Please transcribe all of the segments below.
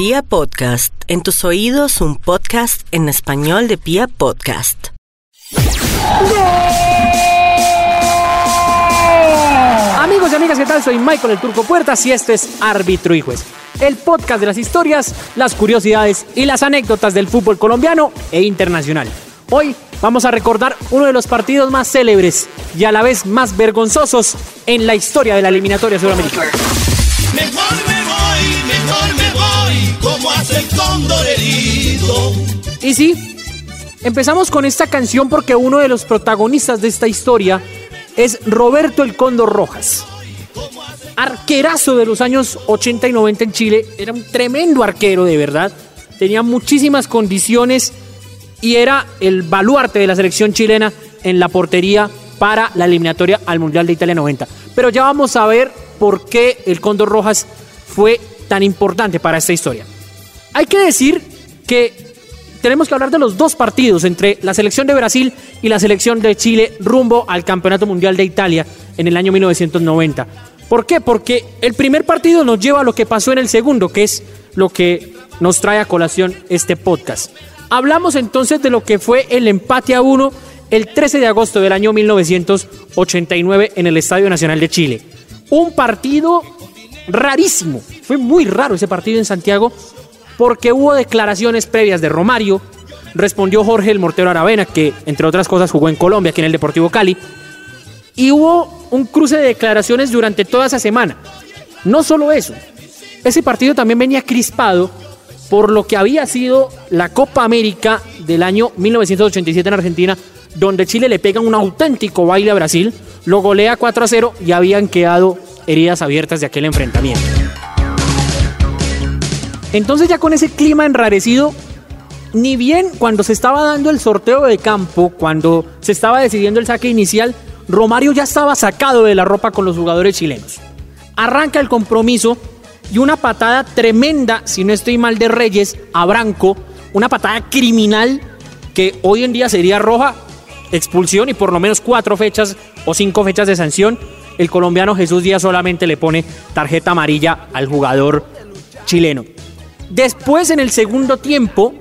Pia Podcast, en tus oídos un podcast en español de Pia Podcast. Amigos y amigas, ¿qué tal? Soy Michael el Turco Puertas y este es Árbitro y Juez, el podcast de las historias, las curiosidades y las anécdotas del fútbol colombiano e internacional. Hoy vamos a recordar uno de los partidos más célebres y a la vez más vergonzosos en la historia de la eliminatoria sudamericana. Y sí, empezamos con esta canción porque uno de los protagonistas de esta historia es Roberto el Cóndor Rojas. Arquerazo de los años 80 y 90 en Chile, era un tremendo arquero de verdad, tenía muchísimas condiciones y era el baluarte de la selección chilena en la portería para la eliminatoria al Mundial de Italia 90. Pero ya vamos a ver por qué el Cóndor Rojas fue tan importante para esta historia. Hay que decir que tenemos que hablar de los dos partidos entre la selección de Brasil y la selección de Chile rumbo al Campeonato Mundial de Italia en el año 1990. ¿Por qué? Porque el primer partido nos lleva a lo que pasó en el segundo, que es lo que nos trae a colación este podcast. Hablamos entonces de lo que fue el empate a uno el 13 de agosto del año 1989 en el Estadio Nacional de Chile. Un partido rarísimo. Fue muy raro ese partido en Santiago porque hubo declaraciones previas de Romario. Respondió Jorge el Mortero Aravena, que entre otras cosas jugó en Colombia, aquí en el Deportivo Cali. Y hubo un cruce de declaraciones durante toda esa semana. No solo eso, ese partido también venía crispado por lo que había sido la Copa América del año 1987 en Argentina, donde Chile le pega un auténtico baile a Brasil, lo golea 4 a 0 y habían quedado heridas abiertas de aquel enfrentamiento. Entonces ya con ese clima enrarecido, ni bien cuando se estaba dando el sorteo de campo, cuando se estaba decidiendo el saque inicial, Romario ya estaba sacado de la ropa con los jugadores chilenos. Arranca el compromiso y una patada tremenda, si no estoy mal, de Reyes a Branco, una patada criminal que hoy en día sería roja, expulsión y por lo menos cuatro fechas o cinco fechas de sanción. El colombiano Jesús Díaz solamente le pone tarjeta amarilla al jugador chileno. Después, en el segundo tiempo,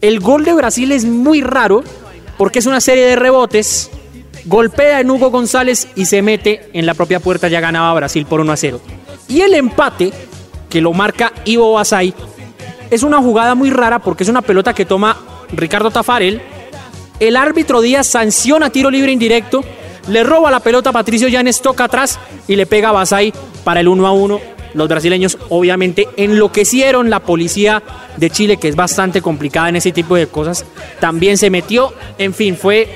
el gol de Brasil es muy raro porque es una serie de rebotes. Golpea en Hugo González y se mete en la propia puerta. Ya ganaba Brasil por 1 a 0. Y el empate, que lo marca Ivo Basay, es una jugada muy rara porque es una pelota que toma Ricardo Tafarel. El árbitro Díaz sanciona tiro libre indirecto. Le roba la pelota a Patricio Llanes, toca atrás y le pega a Basay para el 1 a 1 los brasileños obviamente enloquecieron la policía de Chile, que es bastante complicada en ese tipo de cosas. También se metió, en fin, fue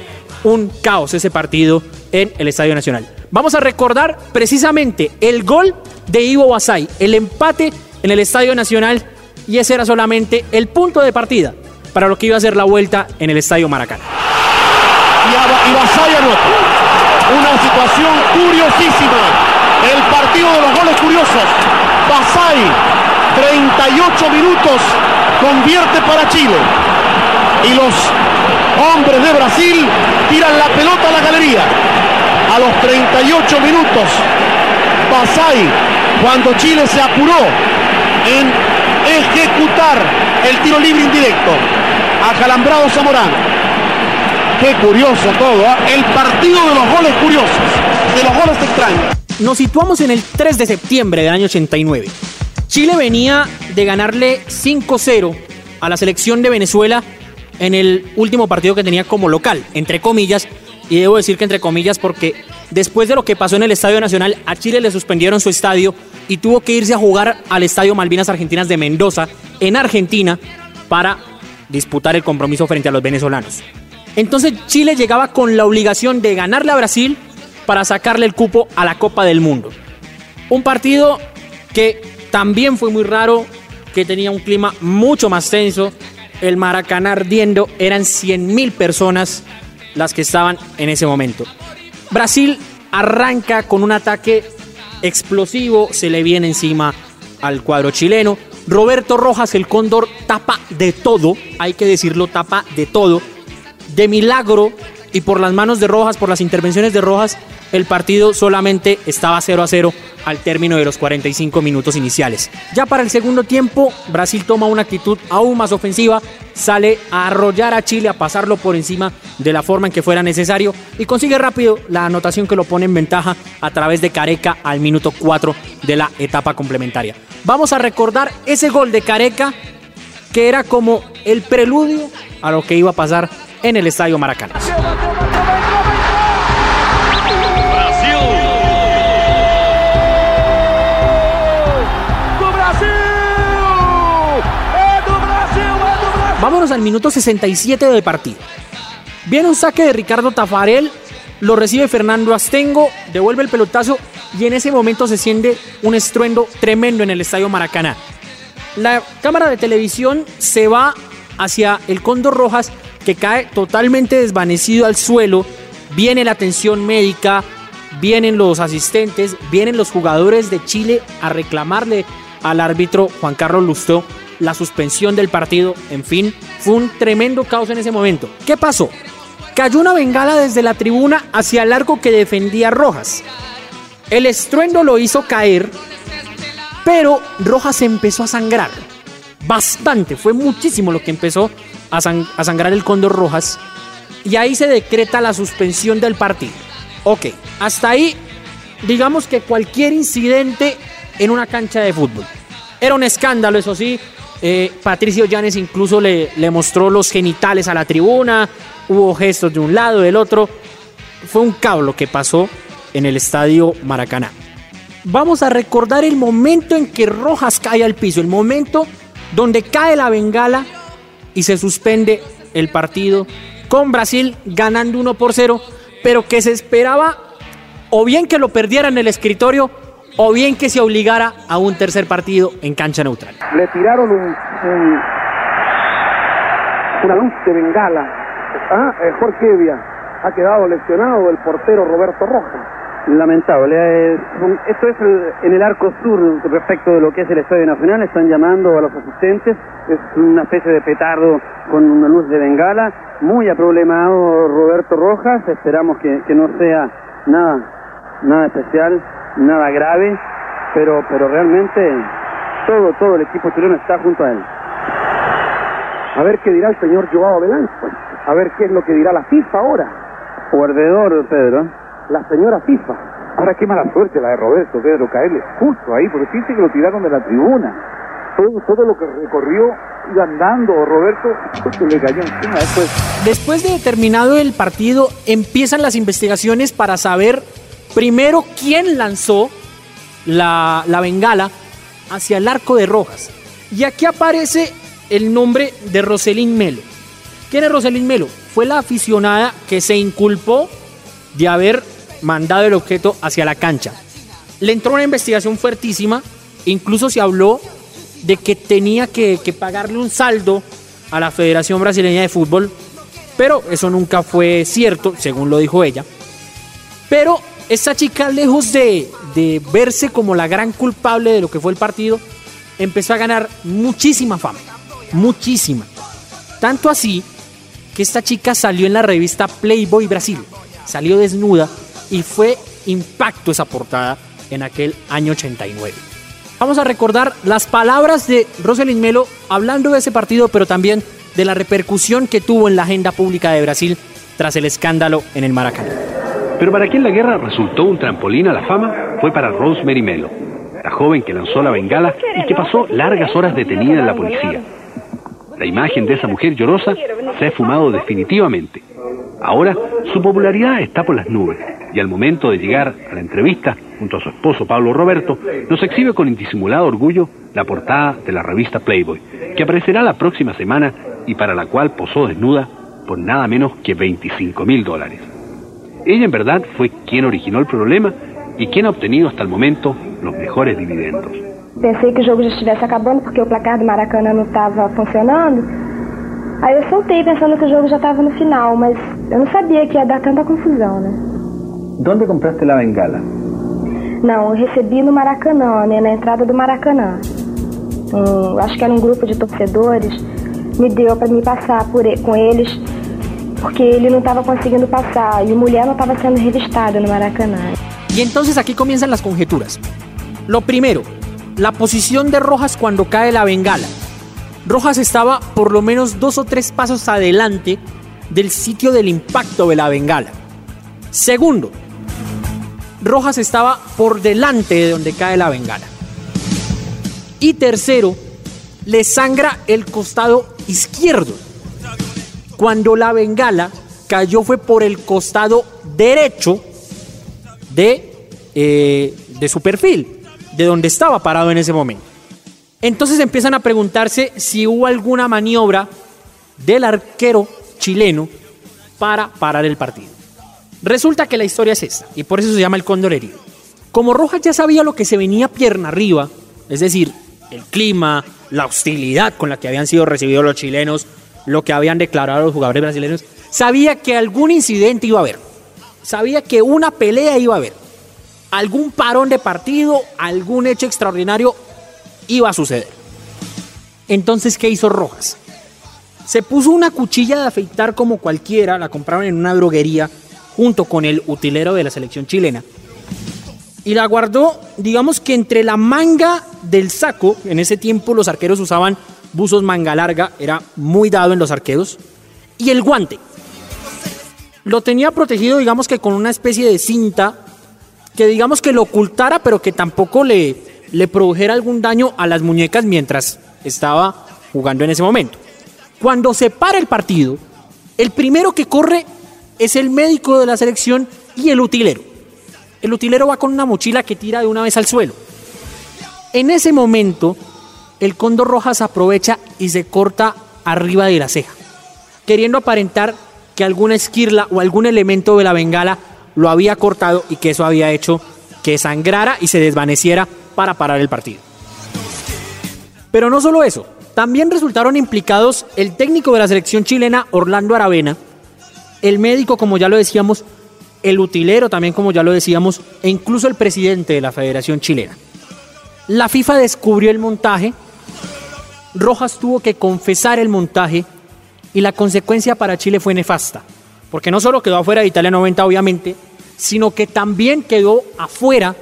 un caos ese partido en el Estadio Nacional. Vamos a recordar precisamente el gol de Ivo Basay, el empate en el Estadio Nacional, y ese era solamente el punto de partida para lo que iba a ser la vuelta en el Estadio Maracaná. Y Basay. Una situación curiosísima el partido de los goles curiosos. Basay, 38 minutos, convierte para Chile. Y los hombres de Brasil tiran la pelota a la galería. A los 38 minutos, Basay, cuando Chile se apuró en ejecutar el tiro libre indirecto. Acalambrado Zamorano. Qué curioso todo, ¿eh? el partido de los goles curiosos, de los goles extraños. Nos situamos en el 3 de septiembre del año 89. Chile venía de ganarle 5-0 a la selección de Venezuela en el último partido que tenía como local, entre comillas, y debo decir que entre comillas porque después de lo que pasó en el Estadio Nacional, a Chile le suspendieron su estadio y tuvo que irse a jugar al Estadio Malvinas Argentinas de Mendoza, en Argentina, para disputar el compromiso frente a los venezolanos. Entonces Chile llegaba con la obligación de ganarle a Brasil para sacarle el cupo a la Copa del Mundo. Un partido que también fue muy raro, que tenía un clima mucho más tenso. El Maracaná ardiendo, eran 100.000 personas las que estaban en ese momento. Brasil arranca con un ataque explosivo, se le viene encima al cuadro chileno. Roberto Rojas, el cóndor, tapa de todo, hay que decirlo, tapa de todo. De milagro, y por las manos de Rojas, por las intervenciones de Rojas, el partido solamente estaba 0 a 0 al término de los 45 minutos iniciales. Ya para el segundo tiempo, Brasil toma una actitud aún más ofensiva, sale a arrollar a Chile, a pasarlo por encima de la forma en que fuera necesario y consigue rápido la anotación que lo pone en ventaja a través de Careca al minuto 4 de la etapa complementaria. Vamos a recordar ese gol de Careca que era como el preludio a lo que iba a pasar en el Estadio Maracaná. Vámonos al minuto 67 del partido. Viene un saque de Ricardo Tafarel, lo recibe Fernando Astengo, devuelve el pelotazo y en ese momento se siente un estruendo tremendo en el estadio Maracaná. La cámara de televisión se va hacia el Cóndor Rojas que cae totalmente desvanecido al suelo. Viene la atención médica, vienen los asistentes, vienen los jugadores de Chile a reclamarle al árbitro Juan Carlos Lustó la suspensión del partido. En fin, fue un tremendo caos en ese momento. ¿Qué pasó? Cayó una bengala desde la tribuna hacia el arco que defendía Rojas. El estruendo lo hizo caer, pero Rojas empezó a sangrar. Bastante, fue muchísimo lo que empezó a, sangrar el Cóndor Rojas. Y ahí se decreta la suspensión del partido. Ok, hasta ahí, digamos que cualquier incidente en una cancha de fútbol. Era un escándalo, eso sí, eh, Patricio Llanes incluso le, le mostró los genitales a la tribuna, hubo gestos de un lado, del otro. Fue un caos lo que pasó en el estadio Maracaná. Vamos a recordar el momento en que Rojas cae al piso, el momento donde cae la bengala y se suspende el partido con Brasil ganando 1 por 0, pero que se esperaba o bien que lo perdiera en el escritorio o bien que se obligara a un tercer partido en cancha neutral. Le tiraron un, un una luz de bengala. Ah, eh, Jorge Evia ha quedado lesionado el portero Roberto Rojas. Lamentable. eh, esto es el- en el arco sur respecto de lo que es el Estadio Nacional. Están llamando a los asistentes. Es una especie de petardo con una luz de bengala. Muy aproblemado Roberto Rojas. Esperamos que, no sea nada, nada especial, nada grave. Pero, pero realmente todo, todo el equipo chileno está junto a él. A ver qué dirá el señor Joao Velasco. A ver qué es lo que dirá la FIFA ahora. Perdedor, Pedro. La señora FIFA. Ahora qué mala suerte la de Roberto, Pedro, caerle justo ahí, porque dice que lo tiraron de la tribuna. Todo, todo lo que recorrió, iba andando Roberto, justo le cayó encima después. Después de terminado el partido, empiezan las investigaciones para saber primero quién lanzó la, la bengala hacia el arco de Rojas. Y aquí aparece el nombre de Roselín Melo. ¿Quién es Roselín Melo? Fue la aficionada que se inculpó de haber mandado el objeto hacia la cancha. Le entró una investigación fuertísima, incluso se habló de que tenía que, pagarle un saldo a la Federación Brasileña de Fútbol, pero eso nunca fue cierto, según lo dijo ella. Pero esta chica, lejos de verse como la gran culpable de lo que fue el partido, empezó a ganar muchísima fama, muchísima. Tanto así que esta chica salió en la revista Playboy Brasil, salió desnuda y fue impacto esa portada en aquel año 89. Vamos a recordar las palabras de Rosalind Melo hablando de ese partido, pero también de la repercusión que tuvo en la agenda pública de Brasil tras el escándalo en el Maracaná. Pero para quien la guerra resultó un trampolín a la fama fue para Rosemary Melo, la joven que lanzó la bengala y que pasó largas horas detenida en la policía. La imagen de esa mujer llorosa se ha fumado definitivamente. Ahora su popularidad está por las nubes y al momento de llegar a la entrevista junto a su esposo Pablo Roberto, nos exhibe con indisimulado orgullo la portada de la revista Playboy, que aparecerá la próxima semana y para la cual posó desnuda por nada menos que 25 mil dólares. Ella en verdad fue quien originó el problema y quien ha obtenido hasta el momento los mejores dividendos. Pensei que o jogo já estivesse acabando porque o placar do Maracanã não estava funcionando. Aí eu soltei pensando que o jogo já estava no final, mas eu não sabia que ia dar tanta confusão, né? ¿Dónde compraste la bengala? Não, eu recebi no Maracanã, né? Na entrada do Maracanã. Um, acho que era um grupo de torcedores. Me deu para me passar por e- com eles porque ele não estava conseguindo passar e mulher não estava sendo revistada no Maracanã. Y entonces aquí comienzan las conjeturas. Lo primero, la posición de Rojas cuando cae la bengala. Rojas estaba por lo menos dos o tres pasos adelante del sitio del impacto de la bengala. Segundo, Rojas estaba por delante de donde cae la bengala. Y tercero, le sangra el costado izquierdo. Cuando la bengala cayó fue por el costado derecho de, eh, de su perfil, de donde estaba parado en ese momento. Entonces empiezan a preguntarse si hubo alguna maniobra del arquero chileno para parar el partido. Resulta que la historia es esta, y por eso se llama el cóndor herido. Como Rojas ya sabía lo que se venía pierna arriba, es decir, el clima, la hostilidad con la que habían sido recibidos los chilenos, lo que habían declarado los jugadores brasileños, sabía que algún incidente iba a haber, sabía que una pelea iba a haber, algún parón de partido, algún hecho extraordinario iba a suceder. Entonces, ¿qué hizo Rojas? Se puso una cuchilla de afeitar como cualquiera, la compraron en una droguería junto con el utilero de la selección chilena. Y la guardó, digamos que entre la manga del saco, en ese tiempo los arqueros usaban buzos manga larga, era muy dado en los arqueros, y el guante. Lo tenía protegido, digamos que con una especie de cinta que digamos que lo ocultara, pero que tampoco le, le produjera algún daño a las muñecas mientras estaba jugando en ese momento. Cuando se para el partido, el primero que corre es el médico de la selección y el utilero. El utilero va con una mochila que tira de una vez al suelo. En ese momento, el cóndor Rojas aprovecha y se corta arriba de la ceja, queriendo aparentar que alguna esquirla o algún elemento de la bengala lo había cortado y que eso había hecho que sangrara y se desvaneciera para parar el partido. Pero no solo eso, también resultaron implicados el técnico de la selección chilena, Orlando Aravena, el médico, como ya lo decíamos, el utilero también, como ya lo decíamos, e incluso el presidente de la Federación Chilena. La FIFA descubrió el montaje, Rojas tuvo que confesar el montaje y la consecuencia para Chile fue nefasta, porque no solo quedó afuera de Italia 90, obviamente, sino que también quedó afuera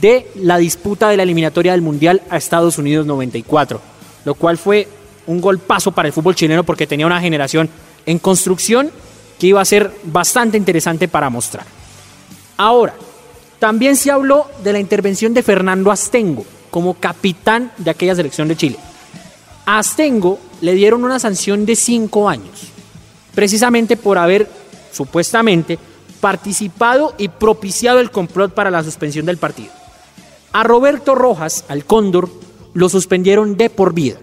de la disputa de la eliminatoria del Mundial a Estados Unidos 94, lo cual fue un golpazo para el fútbol chileno porque tenía una generación en construcción que iba a ser bastante interesante para mostrar. Ahora, también se habló de la intervención de Fernando Astengo como capitán de aquella selección de Chile. A Astengo le dieron una sanción de cinco años, precisamente por haber supuestamente participado y propiciado el complot para la suspensión del partido. A Roberto Rojas, al Cóndor, lo suspendieron de por vida,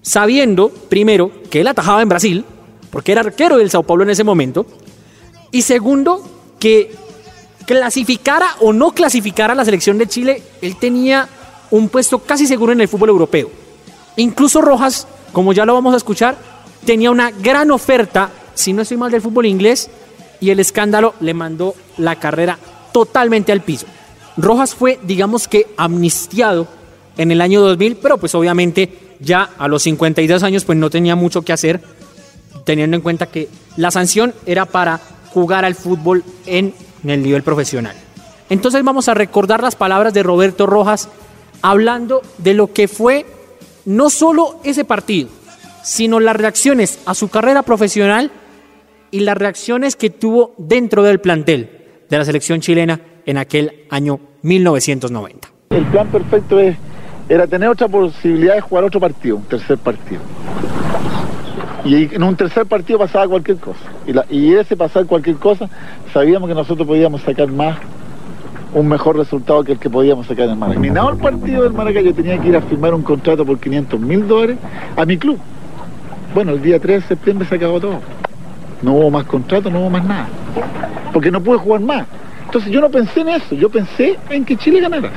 sabiendo, primero, que él atajaba en Brasil, porque era arquero del Sao Paulo en ese momento, y segundo, que clasificara o no clasificara la selección de Chile, él tenía un puesto casi seguro en el fútbol europeo. Incluso Rojas, como ya lo vamos a escuchar, tenía una gran oferta, si no estoy mal, del fútbol inglés, y el escándalo le mandó la carrera totalmente al piso. Rojas fue, digamos que, amnistiado en el año 2000, pero pues obviamente ya a los 52 años pues no tenía mucho que hacer, teniendo en cuenta que la sanción era para jugar al fútbol en el nivel profesional. Entonces vamos a recordar las palabras de Roberto Rojas hablando de lo que fue no solo ese partido, sino las reacciones a su carrera profesional y las reacciones que tuvo dentro del plantel de la selección chilena en aquel año 1990. El plan perfecto es, era tener otra posibilidad de jugar otro partido, un tercer partido. Y en un tercer partido pasaba cualquier cosa. Y, ese pasar cualquier cosa, sabíamos que nosotros podíamos sacar más, un mejor resultado que el que podíamos sacar en el Maracaná. Terminado el partido del Maracaná, yo tenía que ir a firmar un contrato por 500 mil dólares a mi club. Bueno, el día 3 de septiembre se acabó todo. No hubo más contrato, no hubo más nada. Porque no pude jugar más. Entonces yo no pensé en eso, yo pensé en que Chile ganara.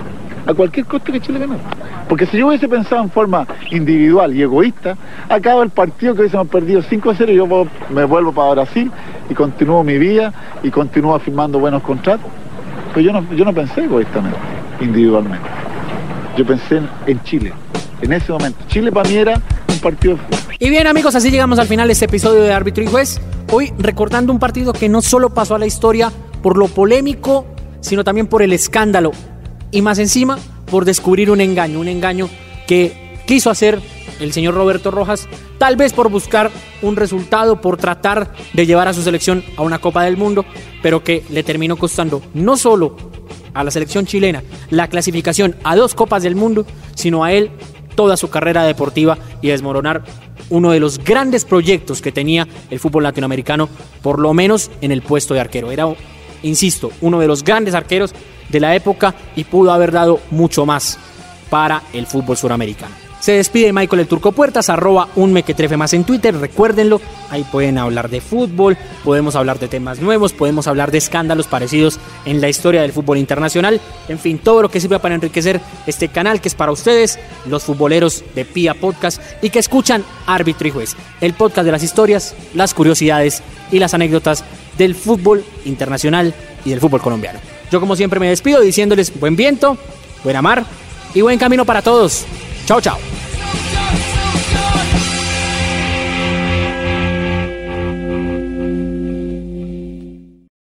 A cualquier costo que Chile ganara. Porque si yo hubiese pensado en forma individual y egoísta, acaba el partido que hubiésemos perdido 5-0 y yo me vuelvo para Brasil y continúo mi vida y continúo firmando buenos contratos. Pero yo no, yo no pensé egoístamente, individualmente. Yo pensé en, en Chile, en ese momento. Chile para mí era un partido de fútbol. Y bien amigos, así llegamos al final de este episodio de Árbitro y Juez. Hoy recordando un partido que no solo pasó a la historia por lo polémico, sino también por el escándalo y más encima por descubrir un engaño, un engaño que quiso hacer el señor Roberto Rojas, tal vez por buscar un resultado, por tratar de llevar a su selección a una Copa del Mundo, pero que le terminó costando no solo a la selección chilena la clasificación a dos Copas del Mundo, sino a él toda su carrera deportiva y desmoronar uno de los grandes proyectos que tenía el fútbol latinoamericano, por lo menos en el puesto de arquero. Era, insisto, uno de los grandes arqueros de la época y pudo haber dado mucho más para el fútbol suramericano. Se despide Michael el Turco Puertas, arroba un mequetrefe más en Twitter, recuérdenlo, ahí pueden hablar de fútbol, podemos hablar de temas nuevos, podemos hablar de escándalos parecidos en la historia del fútbol internacional, en fin, todo lo que sirva para enriquecer este canal que es para ustedes, los futboleros de Pia Podcast y que escuchan Árbitro y Juez, el podcast de las historias, las curiosidades y las anécdotas del fútbol internacional y del fútbol colombiano. Yo como siempre me despido diciéndoles buen viento, buena mar y buen camino para todos. Chao, chao.